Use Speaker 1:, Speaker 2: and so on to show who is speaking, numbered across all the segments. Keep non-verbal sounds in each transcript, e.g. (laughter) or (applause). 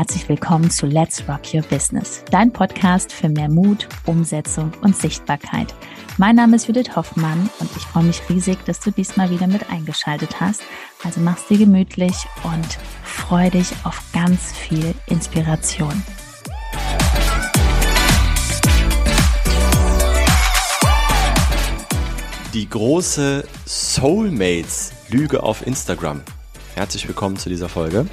Speaker 1: herzlich willkommen zu Let's Rock Your Business, dein Podcast für mehr Mut, Umsetzung und Sichtbarkeit. Mein Name ist Judith Hoffmann und ich freue mich riesig, dass du diesmal wieder mit eingeschaltet hast. Also mach's dir gemütlich und freu dich auf ganz viel Inspiration.
Speaker 2: Die große Soulmates-Lüge auf Instagram. Herzlich willkommen zu dieser Folge.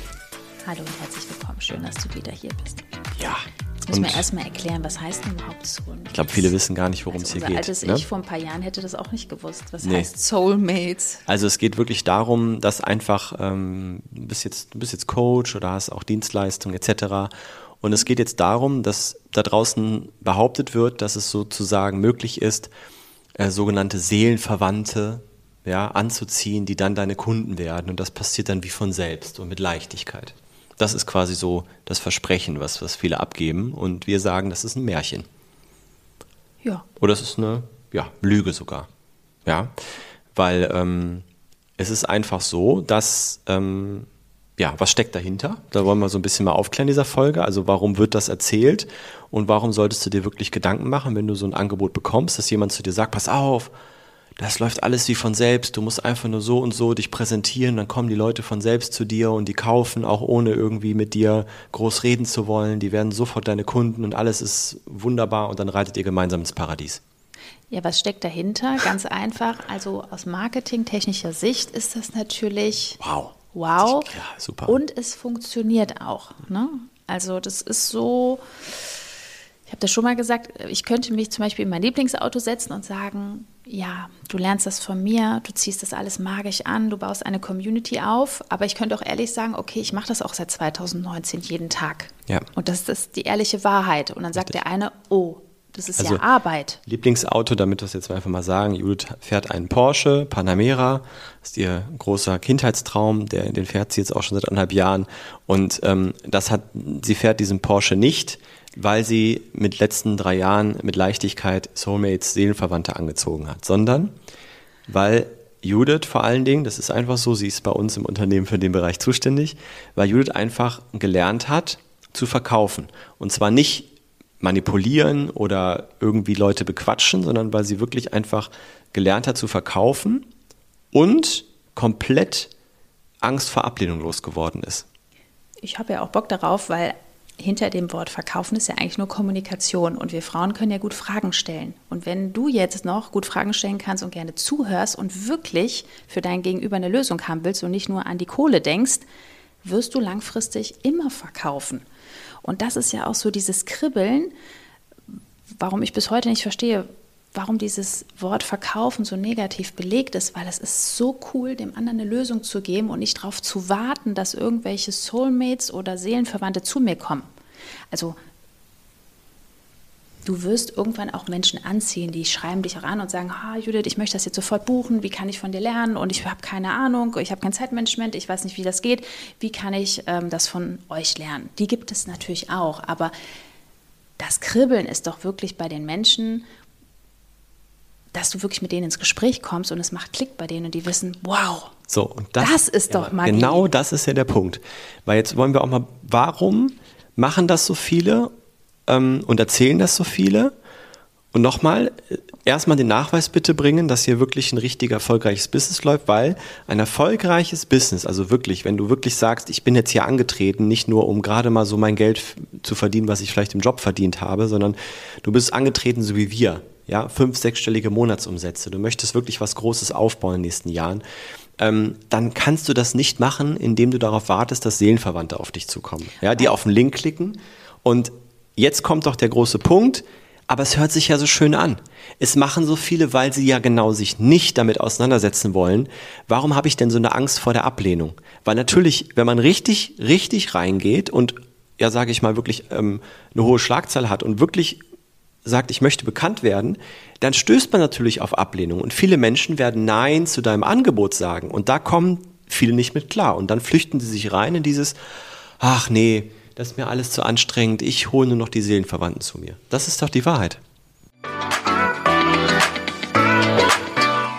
Speaker 1: Hallo und herzlich willkommen. Schön, dass du wieder hier bist.
Speaker 2: Ja.
Speaker 1: Jetzt müssen wir erstmal erklären, was heißt denn überhaupt Soulmates?
Speaker 2: Ich glaube, viele wissen gar nicht, worum also es hier geht.
Speaker 1: Altes
Speaker 2: ne?
Speaker 1: Ich vor ein paar Jahren hätte das auch nicht gewusst. Was
Speaker 2: nee.
Speaker 1: heißt Soulmates?
Speaker 2: Also es geht wirklich darum, dass einfach, ähm, du, bist jetzt, du bist jetzt Coach oder hast auch Dienstleistungen etc. Und es geht jetzt darum, dass da draußen behauptet wird, dass es sozusagen möglich ist, äh, sogenannte Seelenverwandte ja, anzuziehen, die dann deine Kunden werden. Und das passiert dann wie von selbst und mit Leichtigkeit. Das ist quasi so das Versprechen, was, was viele abgeben. Und wir sagen, das ist ein Märchen.
Speaker 1: Ja.
Speaker 2: Oder es ist eine ja, Lüge sogar. Ja, weil ähm, es ist einfach so, dass, ähm, ja, was steckt dahinter? Da wollen wir so ein bisschen mal aufklären in dieser Folge. Also warum wird das erzählt und warum solltest du dir wirklich Gedanken machen, wenn du so ein Angebot bekommst, dass jemand zu dir sagt, pass auf, das läuft alles wie von selbst. Du musst einfach nur so und so dich präsentieren, dann kommen die Leute von selbst zu dir und die kaufen, auch ohne irgendwie mit dir groß reden zu wollen. Die werden sofort deine Kunden und alles ist wunderbar und dann reitet ihr gemeinsam ins Paradies.
Speaker 1: Ja, was steckt dahinter? Ganz einfach. Also aus marketingtechnischer Sicht ist das natürlich
Speaker 2: wow.
Speaker 1: Wow.
Speaker 2: Ja, super.
Speaker 1: Und es funktioniert auch. Ne? Also das ist so, habe das schon mal gesagt, ich könnte mich zum Beispiel in mein Lieblingsauto setzen und sagen, ja, du lernst das von mir, du ziehst das alles magisch an, du baust eine Community auf, aber ich könnte auch ehrlich sagen, okay, ich mache das auch seit 2019 jeden Tag.
Speaker 2: Ja.
Speaker 1: Und das ist die ehrliche Wahrheit. Und dann sagt
Speaker 2: Richtig.
Speaker 1: der eine, oh, das ist
Speaker 2: Also,
Speaker 1: ja Arbeit.
Speaker 2: Lieblingsauto, damit wir es jetzt einfach mal sagen, Judith fährt einen Porsche Panamera, das ist ihr großer Kindheitstraum, der, den fährt sie jetzt auch schon seit anderthalb Jahren und ähm, das hat, sie fährt diesen Porsche nicht, weil sie mit letzten drei Jahren mit Leichtigkeit Soulmates Seelenverwandte angezogen hat, sondern weil Judith vor allen Dingen, das ist einfach so, sie ist bei uns im Unternehmen für den Bereich zuständig, weil Judith einfach gelernt hat zu verkaufen und zwar nicht manipulieren oder irgendwie Leute bequatschen, sondern weil sie wirklich einfach gelernt hat zu verkaufen und komplett Angst vor Ablehnung losgeworden ist.
Speaker 1: Ich habe ja auch Bock darauf, weil hinter dem Wort verkaufen ist ja eigentlich nur Kommunikation und wir Frauen können ja gut Fragen stellen. Und wenn du jetzt noch gut Fragen stellen kannst und gerne zuhörst und wirklich für dein Gegenüber eine Lösung haben willst und nicht nur an die Kohle denkst, wirst du langfristig immer verkaufen. Und das ist ja auch so dieses Kribbeln, warum ich bis heute nicht verstehe, warum dieses Wort verkaufen so negativ belegt ist, weil es ist so cool, dem anderen eine Lösung zu geben und nicht darauf zu warten, dass irgendwelche Soulmates oder Seelenverwandte zu mir kommen. Also du wirst irgendwann auch Menschen anziehen, die schreiben dich ran und sagen, ha Judith, ich möchte das jetzt sofort buchen, wie kann ich von dir lernen? Und ich habe keine Ahnung, ich habe kein Zeitmanagement, ich weiß nicht, wie das geht, wie kann ich ähm, das von euch lernen? Die gibt es natürlich auch, aber das Kribbeln ist doch wirklich bei den Menschen, dass du wirklich mit denen ins Gespräch kommst und es macht Klick bei denen und die wissen, wow,
Speaker 2: So, und das,
Speaker 1: das ist doch Magie.
Speaker 2: Genau das ist ja der Punkt. Weil jetzt wollen wir auch mal, warum machen das so viele ähm, und erzählen das so viele? Und nochmal, äh, erstmal den Nachweis bitte bringen, dass hier wirklich ein richtig erfolgreiches Business läuft, weil ein erfolgreiches Business, also wirklich, wenn du wirklich sagst, ich bin jetzt hier angetreten, nicht nur um gerade mal so mein Geld zu verdienen, was ich vielleicht im Job verdient habe, sondern du bist angetreten, so wie wir, ja, fünf, sechsstellige Monatsumsätze, du möchtest wirklich was Großes aufbauen in den nächsten Jahren, ähm, dann kannst du das nicht machen, indem du darauf wartest, dass Seelenverwandte auf dich zukommen, ja, die auf den Link klicken und jetzt kommt doch der große Punkt, aber es hört sich ja so schön an. Es machen so viele, weil sie ja genau sich nicht damit auseinandersetzen wollen. Warum habe ich denn so eine Angst vor der Ablehnung? Weil natürlich, wenn man richtig, richtig reingeht und ja, sage ich mal, wirklich ähm, eine hohe Schlagzahl hat und wirklich sagt, ich möchte bekannt werden, dann stößt man natürlich auf Ablehnung. Und viele Menschen werden Nein zu deinem Angebot sagen. Und da kommen viele nicht mit klar. Und dann flüchten sie sich rein in dieses, ach nee, das ist mir alles zu anstrengend, ich hole nur noch die Seelenverwandten zu mir. Das ist doch die Wahrheit.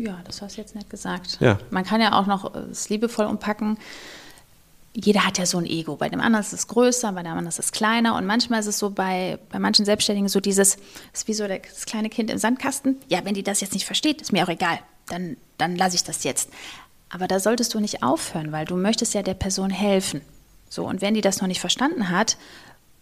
Speaker 1: Ja, das hast du jetzt nicht gesagt.
Speaker 2: Ja.
Speaker 1: Man kann ja auch noch äh, es liebevoll umpacken. Jeder hat ja so ein Ego. Bei dem anderen ist es größer, bei dem anderen ist es kleiner. Und manchmal ist es so bei, bei manchen Selbstständigen so dieses, ist wie so das kleine Kind im Sandkasten. Ja, wenn die das jetzt nicht versteht, ist mir auch egal. Dann, dann lasse ich das jetzt. Aber da solltest du nicht aufhören, weil du möchtest ja der Person helfen. So, und wenn die das noch nicht verstanden hat,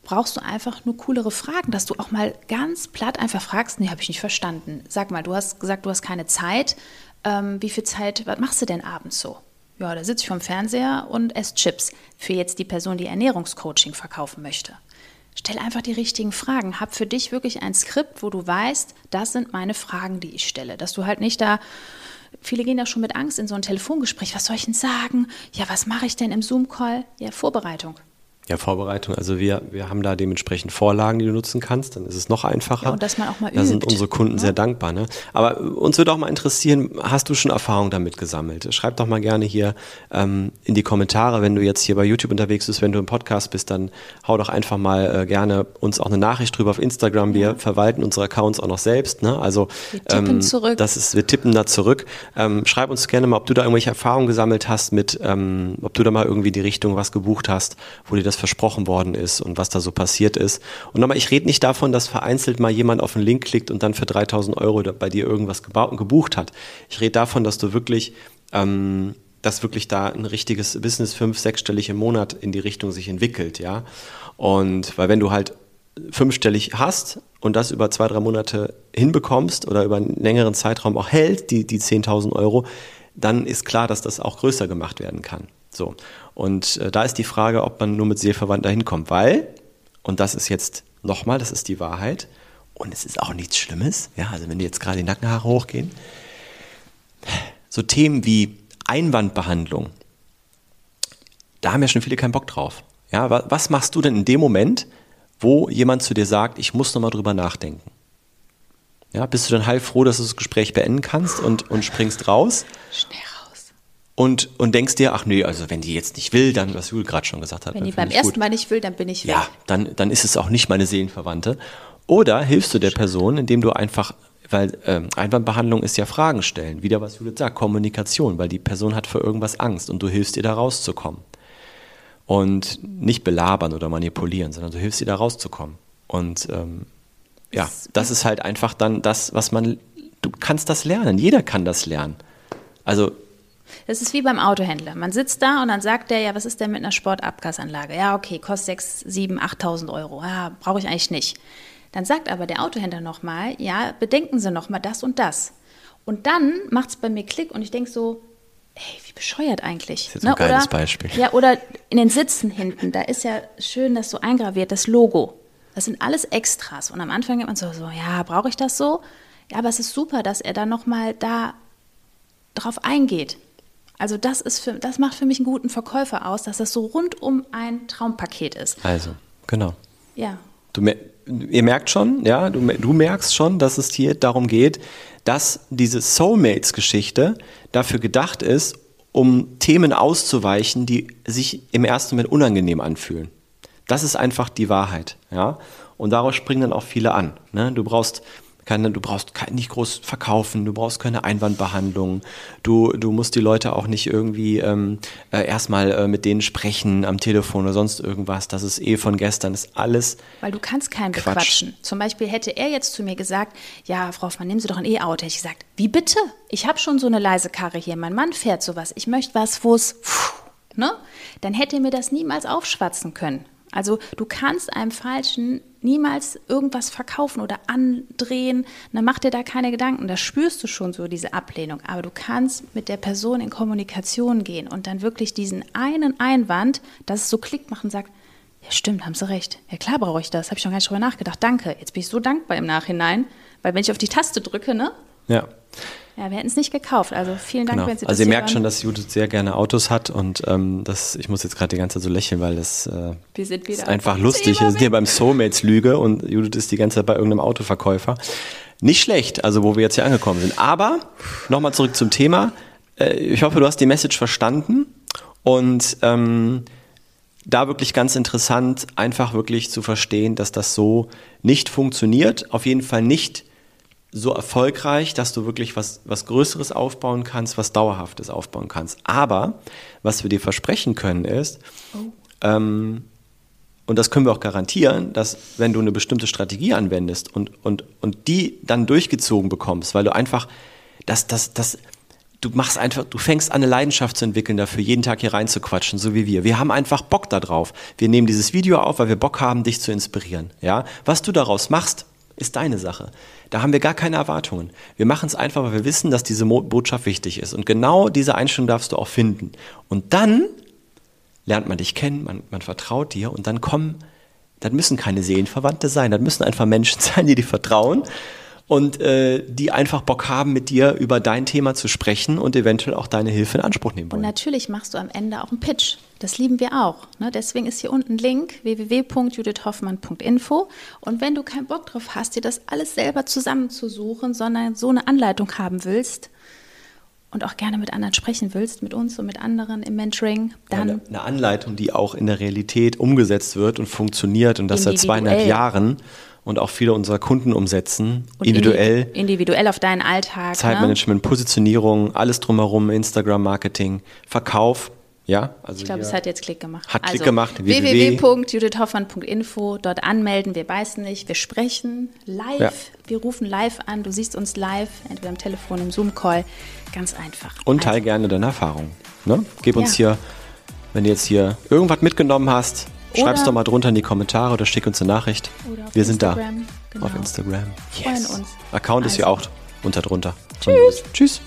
Speaker 1: brauchst du einfach nur coolere Fragen, dass du auch mal ganz platt einfach fragst, nee, habe ich nicht verstanden. Sag mal, du hast gesagt, du hast keine Zeit. Ähm, wie viel Zeit, was machst du denn abends so? Ja, da sitze ich vom Fernseher und esse Chips. Für jetzt die Person, die Ernährungscoaching verkaufen möchte. Stell einfach die richtigen Fragen. Hab für dich wirklich ein Skript, wo du weißt, das sind meine Fragen, die ich stelle. Dass du halt nicht da Viele gehen da schon mit Angst in so ein Telefongespräch. Was soll ich denn sagen? Ja, was mache ich denn im Zoom-Call? Ja, Vorbereitung.
Speaker 2: Ja, Vorbereitung. Also wir, wir haben da dementsprechend Vorlagen, die du nutzen kannst. Dann ist es noch einfacher. Ja,
Speaker 1: und dass man auch mal
Speaker 2: Da sind unsere Kunden ja. sehr dankbar. Ne? Aber uns würde auch mal interessieren, hast du schon Erfahrung damit gesammelt? Schreib doch mal gerne hier ähm, in die Kommentare, wenn du jetzt hier bei YouTube unterwegs bist, wenn du im Podcast bist, dann hau doch einfach mal äh, gerne uns auch eine Nachricht drüber auf Instagram. Wir ja. verwalten unsere Accounts auch noch selbst. Ne? Also
Speaker 1: wir tippen ähm, zurück.
Speaker 2: Das ist, wir tippen da zurück. Ähm, schreib uns gerne mal, ob du da irgendwelche Erfahrungen gesammelt hast mit, ähm, ob du da mal irgendwie die Richtung was gebucht hast, wo dir das versprochen worden ist und was da so passiert ist. Und nochmal, ich rede nicht davon, dass vereinzelt mal jemand auf einen Link klickt und dann für 3000 Euro bei dir irgendwas gebucht hat. Ich rede davon, dass du wirklich, ähm, dass wirklich da ein richtiges Business fünf, sechsstellig im Monat in die Richtung sich entwickelt, ja. Und weil wenn du halt fünfstellig hast und das über zwei, drei Monate hinbekommst oder über einen längeren Zeitraum auch hält, die, die 10.000 Euro, dann ist klar, dass das auch größer gemacht werden kann. So. Und äh, da ist die Frage, ob man nur mit Seeverwandt dahin kommt, weil, und das ist jetzt nochmal, das ist die Wahrheit, und es ist auch nichts Schlimmes, ja, also wenn dir jetzt gerade die Nackenhaare hochgehen, so Themen wie Einwandbehandlung, da haben ja schon viele keinen Bock drauf. Ja, was machst du denn in dem Moment, wo jemand zu dir sagt, ich muss nochmal drüber nachdenken? Ja, bist du dann heilfroh, dass du das Gespräch beenden kannst und, und springst raus?
Speaker 1: Schnell
Speaker 2: und, und denkst dir, ach nee, also wenn die jetzt nicht will, dann, was Jule gerade schon gesagt hat.
Speaker 1: Wenn die beim ersten gut. Mal nicht will, dann bin ich weg.
Speaker 2: Ja, dann, dann ist es auch nicht meine Seelenverwandte. Oder hilfst du der Person, indem du einfach, weil ähm, Einwandbehandlung ist ja Fragen stellen, wieder was Judith sagt, Kommunikation, weil die Person hat für irgendwas Angst und du hilfst ihr da rauszukommen. Und nicht belabern oder manipulieren, sondern du hilfst ihr da rauszukommen. Und ähm, ja, das ist halt einfach dann das, was man, du kannst das lernen, jeder kann das lernen. Also
Speaker 1: das ist wie beim Autohändler. Man sitzt da und dann sagt der, ja, was ist denn mit einer Sportabgasanlage? Ja, okay, kostet 6, 7, 8.000 Euro. Ja, brauche ich eigentlich nicht. Dann sagt aber der Autohändler nochmal, ja, bedenken Sie nochmal das und das. Und dann macht es bei mir Klick und ich denke so, ey, wie bescheuert eigentlich.
Speaker 2: Das ist jetzt ne? ein geiles
Speaker 1: oder,
Speaker 2: Beispiel.
Speaker 1: Ja, oder in den Sitzen hinten, da ist ja schön das so eingraviert, das Logo. Das sind alles Extras. Und am Anfang denkt man so, so ja, brauche ich das so? Ja, aber es ist super, dass er dann nochmal da drauf eingeht. Also das ist für, das macht für mich einen guten Verkäufer aus, dass das so rundum ein Traumpaket ist.
Speaker 2: Also, genau.
Speaker 1: Ja.
Speaker 2: Du, ihr merkt schon, ja, du, du merkst schon, dass es hier darum geht, dass diese Soulmates-Geschichte dafür gedacht ist, um Themen auszuweichen, die sich im ersten Moment unangenehm anfühlen. Das ist einfach die Wahrheit, ja. Und daraus springen dann auch viele an. Ne? Du brauchst keine, du brauchst nicht groß verkaufen, du brauchst keine Einwandbehandlung, du, du musst die Leute auch nicht irgendwie ähm, äh, erstmal äh, mit denen sprechen am Telefon oder sonst irgendwas. Das ist eh von gestern, das ist alles.
Speaker 1: Weil du kannst keinen Quatsch. bequatschen. Zum Beispiel hätte er jetzt zu mir gesagt, ja, Frau Hoffmann, nehmen Sie doch ein E-Auto. Hätte ich gesagt, wie bitte? Ich habe schon so eine leise Karre hier, mein Mann fährt sowas. Ich möchte was, wo es, ne? Dann hätte er mir das niemals aufschwatzen können. Also du kannst einem Falschen niemals irgendwas verkaufen oder andrehen. Dann mach dir da keine Gedanken. Da spürst du schon so diese Ablehnung. Aber du kannst mit der Person in Kommunikation gehen und dann wirklich diesen einen Einwand, dass es so Klick machen, sagt, ja stimmt, haben Sie recht. Ja klar brauche ich das. Habe ich schon gar nicht drüber nachgedacht. Danke. Jetzt bin ich so dankbar im Nachhinein, weil wenn ich auf die Taste drücke, ne?
Speaker 2: Ja.
Speaker 1: Ja, wir hätten es nicht gekauft. Also vielen Dank,
Speaker 2: Genau.
Speaker 1: wenn Sie das
Speaker 2: Also ihr merkt schon, dass Judith sehr gerne Autos hat und ähm, das, ich muss jetzt gerade die ganze Zeit so lächeln, weil das äh,
Speaker 1: Wir sind wieder
Speaker 2: ist einfach lustig. Wir sind hier beim Soulmates-Lüge und Judith ist die ganze Zeit bei irgendeinem Autoverkäufer. Nicht schlecht, also wo wir jetzt hier angekommen sind. Aber nochmal zurück zum Thema. Äh, ich hoffe, du hast die Message verstanden und ähm, da wirklich ganz interessant, einfach wirklich zu verstehen, dass das so nicht funktioniert. Auf jeden Fall nicht so erfolgreich, dass du wirklich was, was Größeres aufbauen kannst, was Dauerhaftes aufbauen kannst. Aber was wir dir versprechen können ist, ähm, und das können wir auch garantieren, dass wenn du eine bestimmte Strategie anwendest und, und, und die dann durchgezogen bekommst, weil du einfach, das, das, das, du machst einfach, du fängst an, eine Leidenschaft zu entwickeln, dafür jeden Tag hier reinzuquatschen, so wie wir. Wir haben einfach Bock darauf. Wir nehmen dieses Video auf, weil wir Bock haben, dich zu inspirieren. Ja? Was du daraus machst, ist deine Sache. Da haben wir gar keine Erwartungen. Wir machen es einfach, weil wir wissen, dass diese Botschaft wichtig ist. Und genau diese Einstellung darfst du auch finden. Und dann lernt man dich kennen, man, man vertraut dir und dann kommen, das müssen keine Seelenverwandte sein, das müssen einfach Menschen (laughs) sein, die dir vertrauen und äh, die einfach Bock haben, mit dir über dein Thema zu sprechen und eventuell auch deine Hilfe in Anspruch nehmen
Speaker 1: Und
Speaker 2: wollen.
Speaker 1: natürlich machst du am Ende auch einen Pitch. Das lieben wir auch. Ne? Deswegen ist hier unten ein Link www.judithhoffmann.info. Und wenn du keinen Bock drauf hast, dir das alles selber zusammenzusuchen, sondern so eine Anleitung haben willst und auch gerne mit anderen sprechen willst, mit uns und mit anderen im Mentoring, dann
Speaker 2: eine, eine Anleitung, die auch in der Realität umgesetzt wird und funktioniert und das seit zweieinhalb Jahren und auch viele unserer Kunden umsetzen,
Speaker 1: und
Speaker 2: individuell.
Speaker 1: indi- individuell auf deinen Alltag. Ne?
Speaker 2: Zeitmanagement, Positionierung, alles drumherum, Instagram-Marketing, Verkauf, ja. Also
Speaker 1: Ich glaube, es hat jetzt Klick gemacht.
Speaker 2: Hat Klick
Speaker 1: also,
Speaker 2: gemacht, www.
Speaker 1: www.judithhoffmann.info, dort anmelden. Wir beißen nicht, wir sprechen live.
Speaker 2: Ja.
Speaker 1: Wir rufen live an. Du siehst uns live, entweder am Telefon, im Zoom-Call. Ganz einfach.
Speaker 2: Und teil
Speaker 1: Also,
Speaker 2: gerne deine Erfahrungen. Ne? Gib uns
Speaker 1: Ja.
Speaker 2: hier, wenn du jetzt hier irgendwas mitgenommen hast, schreib's doch mal drunter in die Kommentare oder schick uns eine Nachricht. Wir sind
Speaker 1: Instagram,
Speaker 2: da.
Speaker 1: genau.
Speaker 2: Auf Instagram.
Speaker 1: Uns.
Speaker 2: Account ist hier
Speaker 1: Also.
Speaker 2: auch unter drunter.
Speaker 1: Tschüss.
Speaker 2: Tschüss.